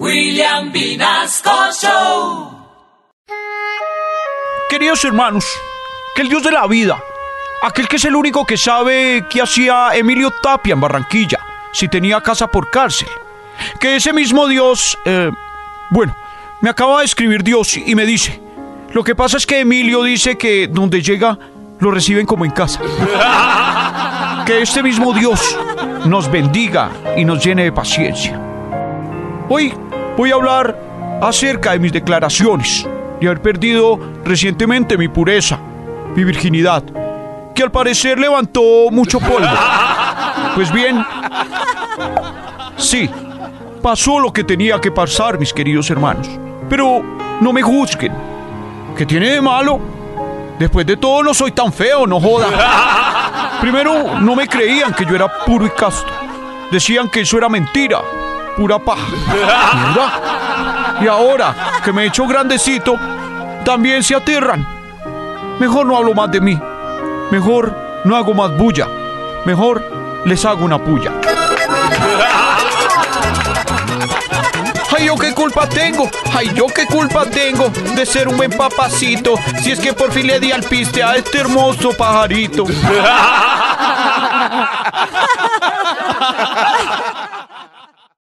William Vinasco Show. Queridos hermanos, que el Dios de la vida, aquel que es el único que sabe qué hacía Emilio Tapia en Barranquilla, si tenía casa por cárcel, que ese mismo Dios, eh, bueno, me acaba de escribir Dios y me dice, lo que pasa es que Emilio dice que donde llega lo reciben como en casa. Que este mismo Dios nos bendiga y nos llene de paciencia. Hoy voy a hablar acerca de mis declaraciones, de haber perdido recientemente mi pureza, mi virginidad, que al parecer levantó mucho polvo. Pues bien, sí, pasó lo que tenía que pasar, mis queridos hermanos. Pero no me juzguen. ¿Qué tiene de malo? Después de todo no soy tan feo, no joda. Primero, no me creían que yo era puro y casto. Decían que eso era mentira, pura paja. Y ahora que me he hecho grandecito, también se aterran. Mejor no hablo más de mí. Mejor no hago más bulla. Mejor les hago una puya. Ay, yo qué culpa tengo. Ay, yo qué culpa tengo de ser un buen papacito. Si es que por fin le di al piste a este hermoso pajarito.